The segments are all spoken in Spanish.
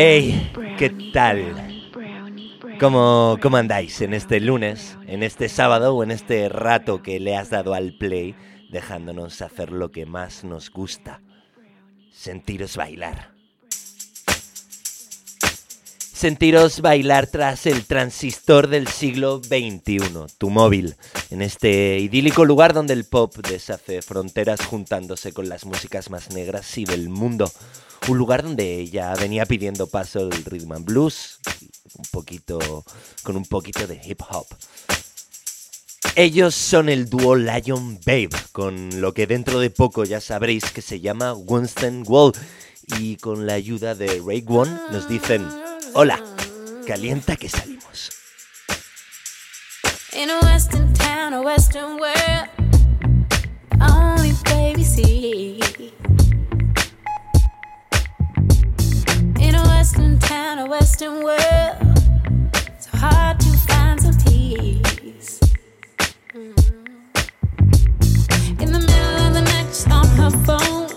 Hey, ¿qué tal? ¿Cómo, ¿Cómo andáis en este lunes, en este sábado o en este rato que le has dado al play, dejándonos hacer lo que más nos gusta? Sentiros bailar. Sentiros bailar tras el transistor del siglo XXI, tu móvil, en este idílico lugar donde el pop deshace fronteras juntándose con las músicas más negras y del mundo. Un lugar donde ya venía pidiendo paso el rhythm and blues, un poquito, con un poquito de hip hop. Ellos son el dúo Lion Babe, con lo que dentro de poco ya sabréis que se llama Winston Wall. Y con la ayuda de Ray One nos dicen Hola, calienta que salimos. In a western town, a western world, only baby see. In a western town, a western world, so hard to find some peace. In the middle of the night, she's on her phone.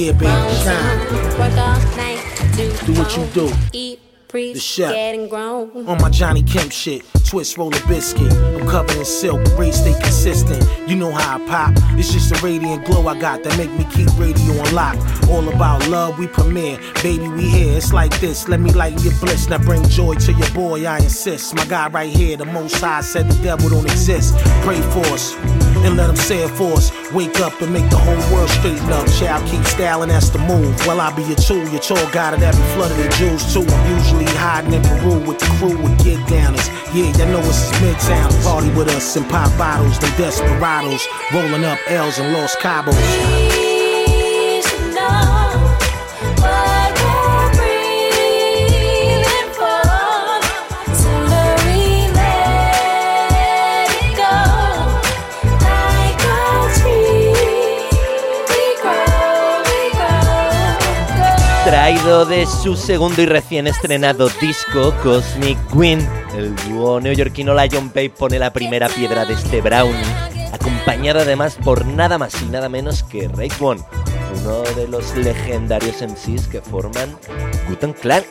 Yeah, baby, shine. Work all night, do, Do what you do. Eat, breathe, The chef. getting grown. On my Johnny Kemp shit, twist, roll a biscuit. I'm covered in silk, race stay consistent. You know how I pop. It's just a radiant glow I got that make me keep radio on lock. All about love, we premiere. Baby, we here. It's like this. Let me lighten your bliss. Now bring joy to your boy, I insist. My guy right here, the most high said the devil don't exist. Pray for us. And let him say it for us. Wake up and make the whole world straighten up. Child, keep styling, that's the move. Well, I'll be your tool, your tour guide that be flooded in jewels too. I'm usually hiding in Peru with the crew with get downers. Yeah, y'all know it's Midtown. Party with us and pop bottles, them desperados. Rolling up L's and Los Cabos. Traído de su segundo y recién estrenado disco, Cosmic Wind, el dúo neoyorquino Lion Babe pone la primera piedra de este brownie, acompañado además por nada más y nada menos que One, uno de los legendarios MCs que forman Guten Clan.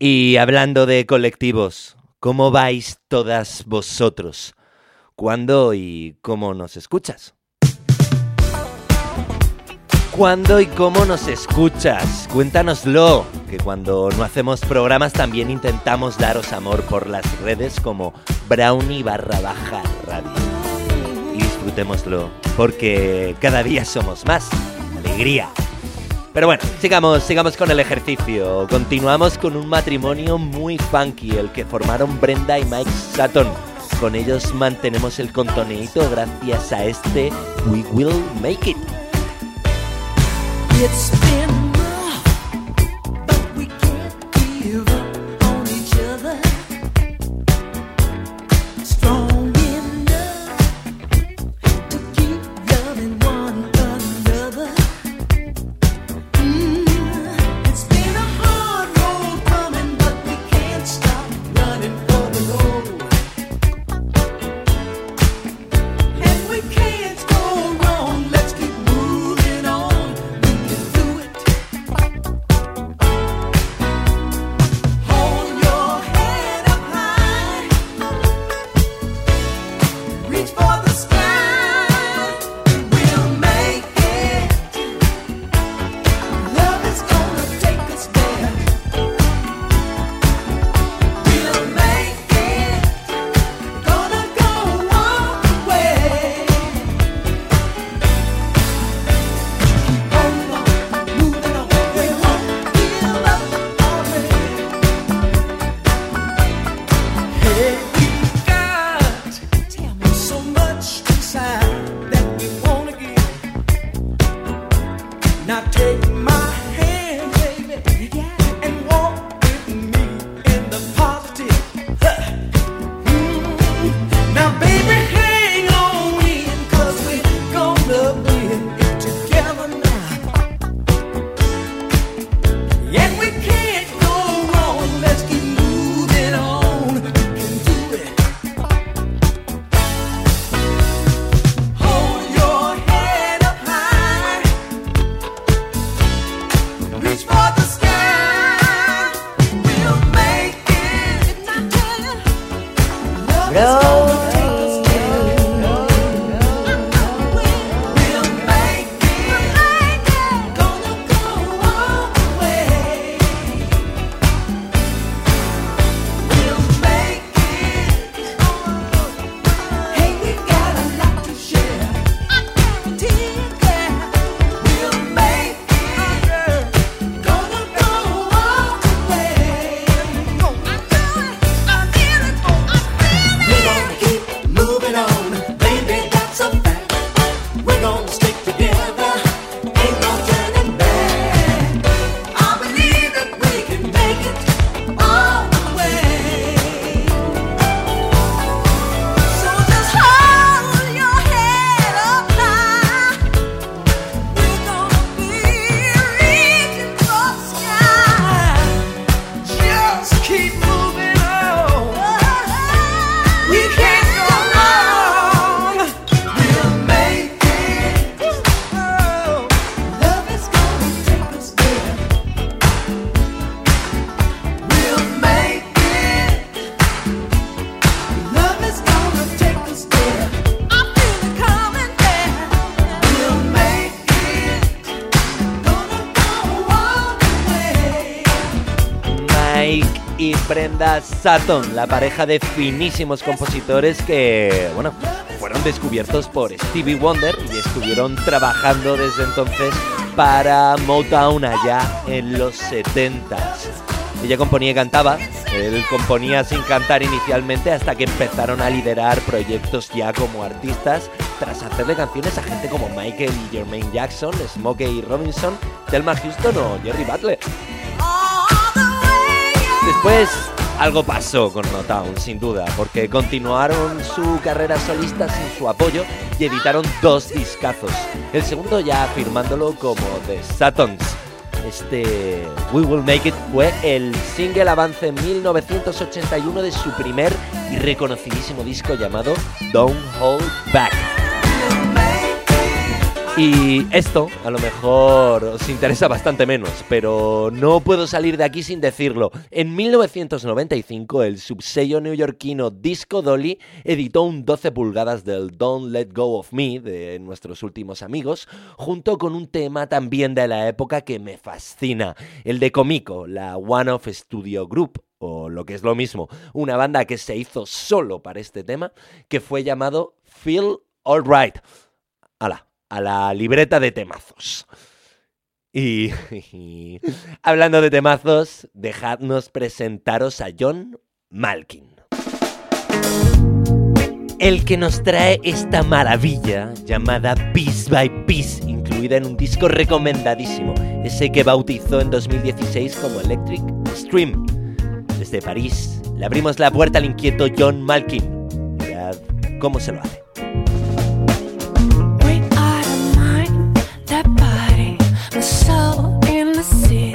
Y hablando de colectivos, ¿cómo vais todas vosotros? ¿Cuándo y cómo nos escuchas? Cuándo y cómo nos escuchas. Cuéntanoslo, que cuando no hacemos programas también intentamos daros amor por las redes como Brownie barra baja radio. Y disfrutémoslo, porque cada día somos más. Alegría. Pero bueno, sigamos, sigamos con el ejercicio. Continuamos con un matrimonio muy funky, el que formaron Brenda y Mike Sutton. Con ellos mantenemos el contoneito gracias a este We Will Make It. It's been Brenda Sutton, la pareja de finísimos compositores que, bueno, fueron descubiertos por Stevie Wonder y estuvieron trabajando desde entonces para Motown allá en los 70s. Ella componía y cantaba, él componía sin cantar inicialmente hasta que empezaron a liderar proyectos ya como artistas tras hacerle canciones a gente como Michael y Jermaine Jackson, Smokey Robinson, Thelma Houston o Jerry Butler. Después algo pasó con Motown, sin duda, porque continuaron su carrera solista sin su apoyo y editaron dos discazos. El segundo ya firmándolo como The Suttons. Este We Will Make It fue el single avance en 1981 de su primer y reconocidísimo disco llamado Don't Hold Back. Y esto a lo mejor os interesa bastante menos, pero no puedo salir de aquí sin decirlo. En 1995 el subsello neoyorquino Disco Dolly editó un 12 pulgadas del Don't Let Go of Me de nuestros últimos amigos, junto con un tema también de la época que me fascina, el de Comico, la One of Studio Group, o lo que es lo mismo, una banda que se hizo solo para este tema, que fue llamado Feel Alright. Ala, a la libreta de temazos. Y, hablando de temazos, dejadnos presentaros a John Malkin. El que nos trae esta maravilla llamada Piece by Piece, incluida en un disco recomendadísimo, ese que bautizó en 2016 como Electric Stream. Desde París, le abrimos la puerta al inquieto John Malkin. Mirad cómo se lo hace. The soul in the city.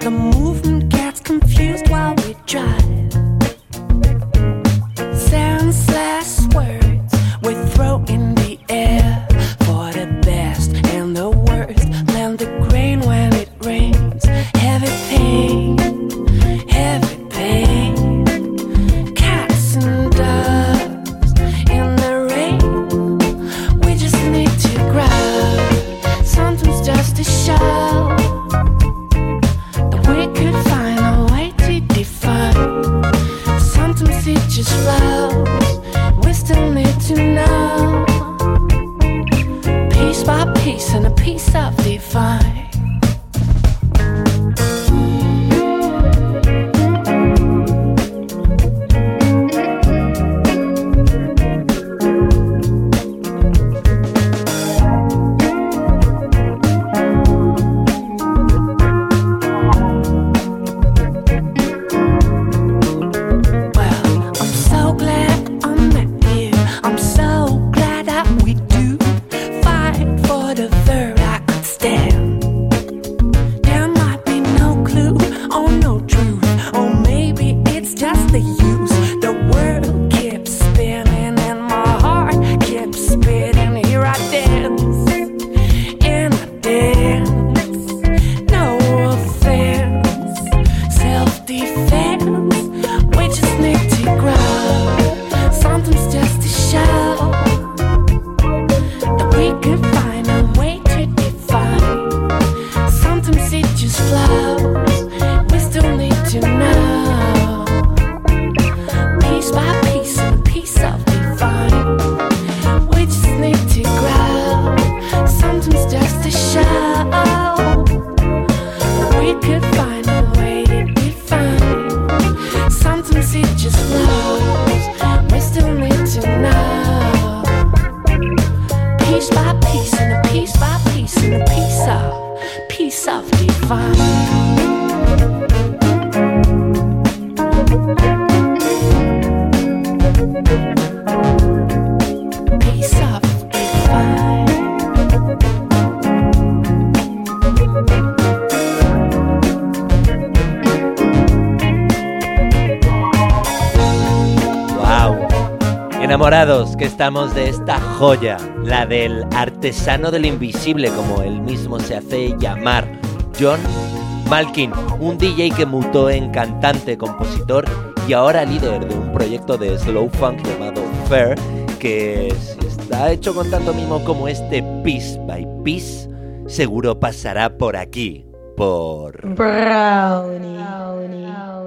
The movement gets confused while we drive. Enamorados que estamos de esta joya, la del artesano del invisible, como él mismo se hace llamar, John Malkin, un DJ que mutó en cantante, compositor y ahora líder de un proyecto de slow funk llamado Fair, que está hecho con tanto mimo como este Piece by Piece, seguro pasará por aquí, por...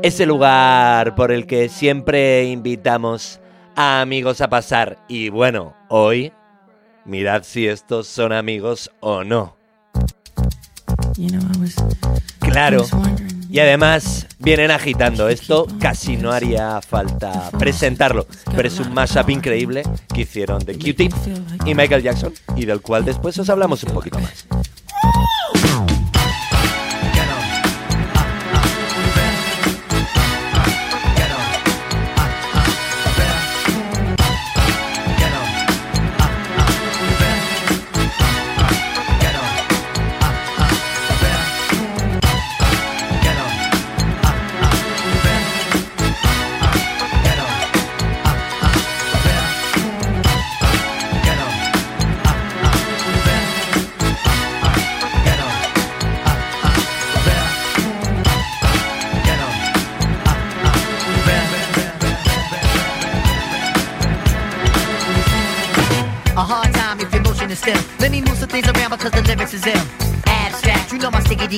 ese lugar por el que siempre invitamos a amigos a pasar. Y bueno, hoy, mirad si estos son amigos o no. Claro. Y además vienen agitando. Esto casi no haría falta presentarlo, pero es un mashup increíble que hicieron de Q-Tip y Michael Jackson y del cual después os hablamos un poquito más.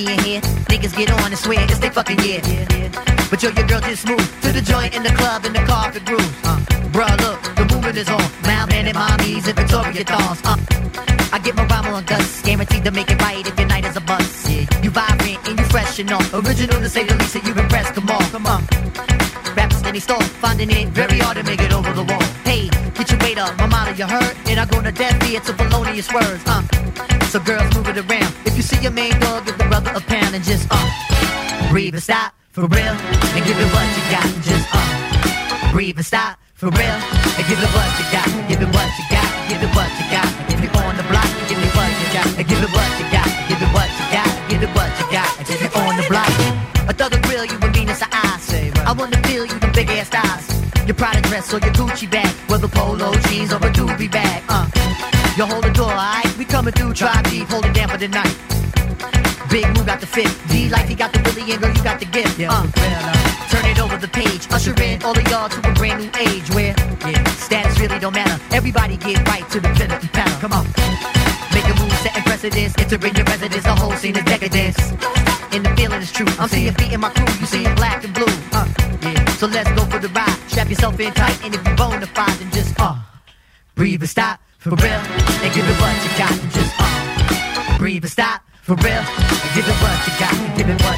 In here. Niggas get on and swear it's they fucking yeah. But yo, your girl just moved to the joint in the club in the car, carpet groove. Uh, bruh, look, the movement is on. Mouth and mommies and Victoria dolls. Uh, I get my rhyme on dust, guaranteed to make it right if your night is a bust. Yeah. You vibrant and you fresh and all. Original to say the least, that you've impressed. Come on, come on. Rappers in store, finding it very hard to make it over the wall. Weight up, you heard, and I go to death beat to felonious words. Uh, so girls move it around. If you see your main dog, give the brother a pound and just uh, breathe and stop for real, and give it what you got. Just uh, breathe and stop for real, and give it what you got. Give it what you got. Give it what you got. If you on the block, give me what you got. And give it what you got. Give it what you got. Give it what you got. If you on the block, a thug grill you with Venus of eyes. I wanna feel you Your Prada dress or your Gucci bag, whether polo jeans or a doobie bag. Uh, you hold the door, alright? We coming through, try deep, hold it down for the night. Big move out the fit. D like he got the Willie and girl, you got the gift. Yeah, Uh, turn it over the page. Usher in all of y'all to a brand new age where yeah, status really don't matter. Everybody get right to the and panel. Come on. Make a move, setting precedence. Entering your residence, the whole scene is decadence. And the feeling is true. I'm seeing feet in my crew, you seeing black and blue. Uh, yeah. So let's go yourself in tight, and if you bona fide, then just uh, breathe and stop for real, and give it what you got. And just uh, breathe and stop for real, and give it what you got. And give it what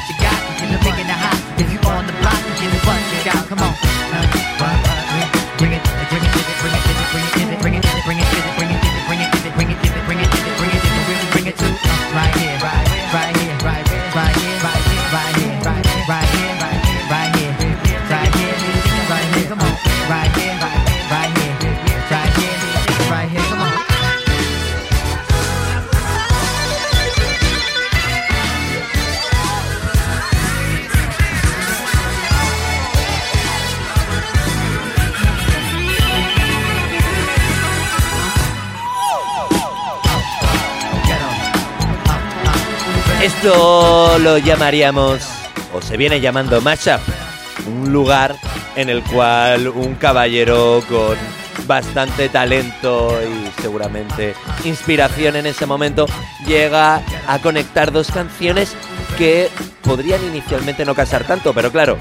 Esto lo llamaríamos, o se viene llamando mashup, un lugar en el cual un caballero con bastante talento y seguramente inspiración en ese momento llega a conectar dos canciones que podrían inicialmente no casar tanto, pero claro,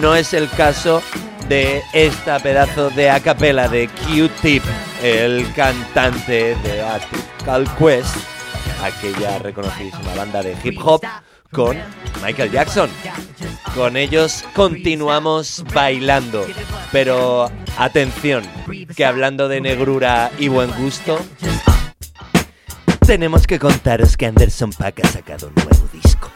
no es el caso de esta pedazo de a capela de Q-Tip, el cantante de A Tribe Quest, aquella reconocidísima banda de hip hop, con Michael Jackson. Con ellos continuamos bailando, pero atención, que hablando de negrura y buen gusto, tenemos que contaros que Anderson Paak ha sacado un nuevo disco.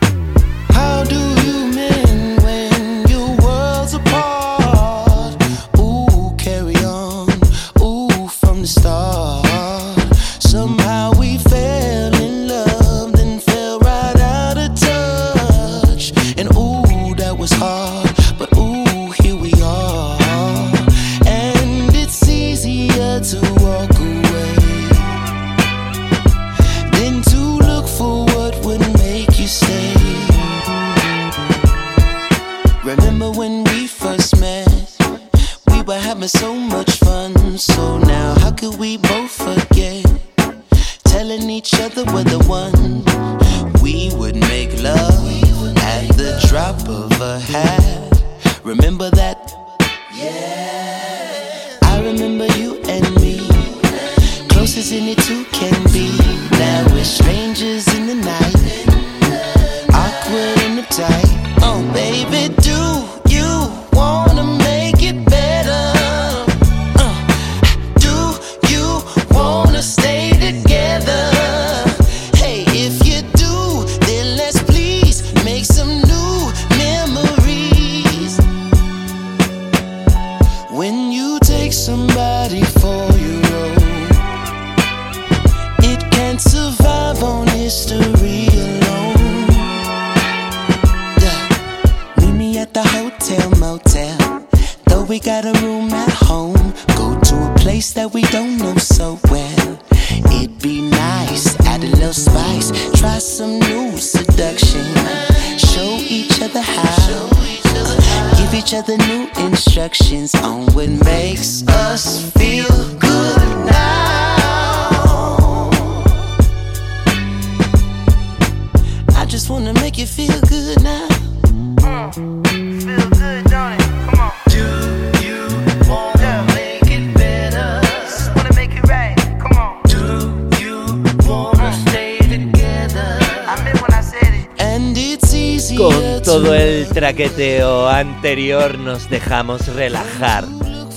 Traqueteo anterior nos dejamos relajar.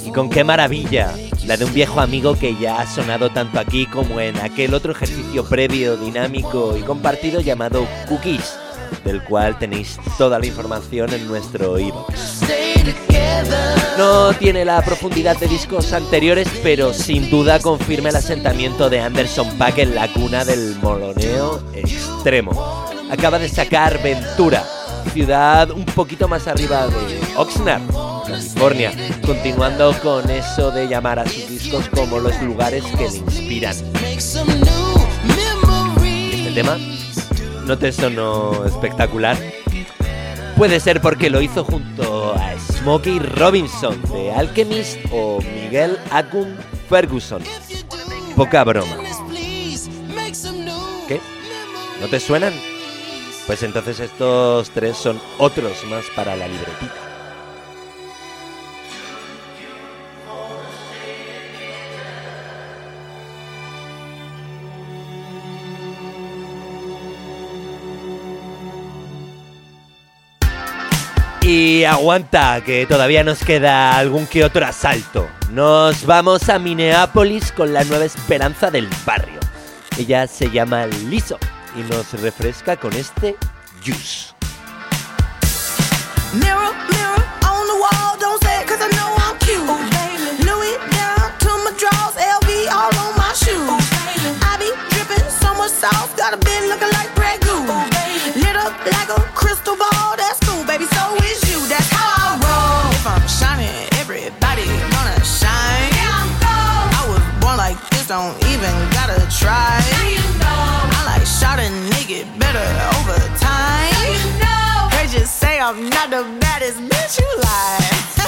Y con qué maravilla, la de un viejo amigo que ya ha sonado tanto aquí como en aquel otro ejercicio previo, dinámico y compartido llamado Cookies, del cual tenéis toda la información en nuestro together. No tiene la profundidad de discos anteriores, pero sin duda confirma el asentamiento de Anderson Paak en la cuna del moloneo extremo. Acaba de sacar Ventura, ciudad un poquito más arriba de Oxnard, California, continuando con eso de llamar a sus discos como los lugares que le inspiran. Este tema no te sonó espectacular. Puede ser porque lo hizo junto a Smokey Robinson de Alchemist o Miguel Acun Ferguson. Poca broma. ¿Qué? ¿No te suenan? Pues entonces estos tres son otros más para la libretita. Y aguanta, que todavía nos queda algún que otro asalto. Nos vamos a Minneapolis con la nueva esperanza del barrio. Ella se llama Liso y nos refresca con este Juice. Mirror, mirror on the wall, don't say it 'cause I know I'm cute. Louis down to my drawers, LV all on my shoes. I be dripping so much sauce, got a bit looking like Grey Goose. Lit up like a crystal ball, that's cool, baby. So is you, that's how I roll. If I'm shining, everybody gonna shine. I was born like this, don't even gotta try. Shot a nigga better over time. They just say I'm not the baddest bitch you like.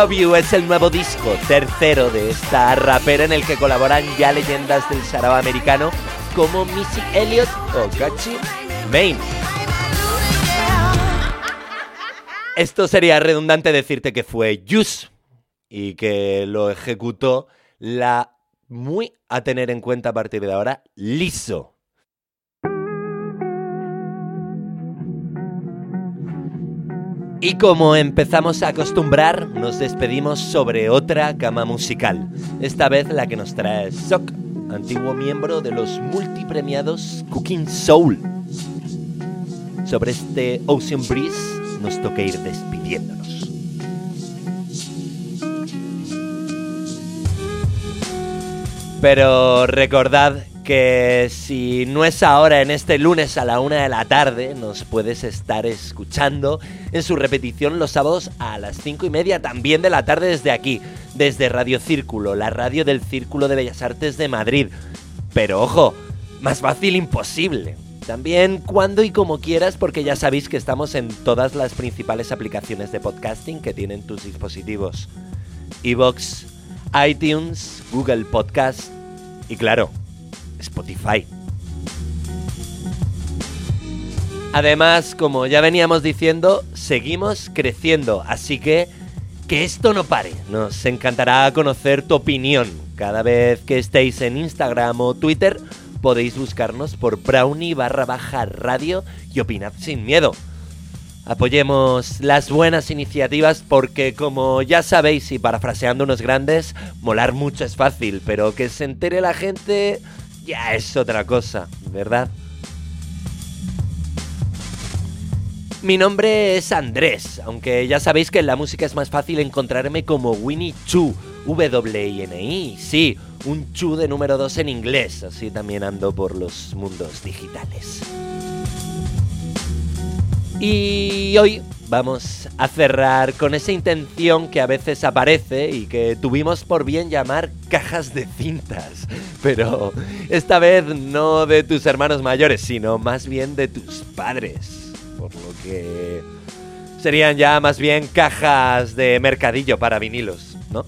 Love You es el nuevo disco, tercero de esta rapera en el que colaboran ya leyendas del sarao americano como Missy Elliott o Gachi Main. Esto sería redundante decirte que fue Juice y que lo ejecutó la muy a tener en cuenta a partir de ahora, Liso. Y como empezamos a acostumbrar, nos despedimos sobre otra gama musical. Esta vez la que nos trae Sok, antiguo miembro de los multipremiados Cooking Soul. Sobre este Ocean Breeze nos toca ir despidiéndonos. Pero recordad que si no es ahora, en este lunes a la una de la tarde, nos puedes estar escuchando en su repetición los sábados a las cinco y media también de la tarde desde aquí, desde Radio Círculo, la radio del Círculo de Bellas Artes de Madrid. Pero ojo, más fácil imposible. También cuando y como quieras, porque ya sabéis que estamos en todas las principales aplicaciones de podcasting que tienen tus dispositivos. Evox, iTunes, Google Podcast y claro, Spotify. Además, como ya veníamos diciendo, seguimos creciendo, así que que esto no pare. Nos encantará conocer tu opinión. Cada vez que estéis en Instagram o Twitter, podéis buscarnos por brownie barra baja radio y opinad sin miedo. Apoyemos las buenas iniciativas porque como ya sabéis y parafraseando unos grandes, molar mucho es fácil, pero que se entere la gente ya es otra cosa, ¿verdad? Mi nombre es Andrés, aunque ya sabéis que en la música es más fácil encontrarme como Winnie Chu, W-I-N-I, sí, un Chu de número 2 en inglés, así también ando por los mundos digitales. Y hoy vamos a cerrar con esa intención que a veces aparece y que tuvimos por bien llamar cajas de cintas. Pero esta vez no de tus hermanos mayores, sino más bien de tus padres. Por lo que serían ya más bien cajas de mercadillo para vinilos, ¿no?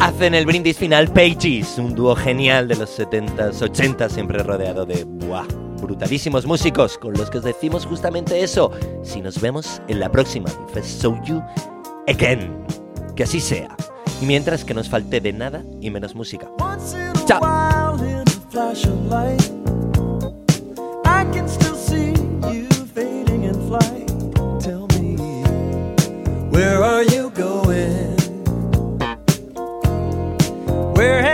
Hacen el brindis final Pages, un dúo genial de los 70s, 80s, siempre rodeado de buah, brutalísimos músicos con los que os decimos justamente eso. Si nos vemos en la próxima, I saw you again. Que así sea. Y mientras que nos falte de nada y menos música. Me, where are you going? Where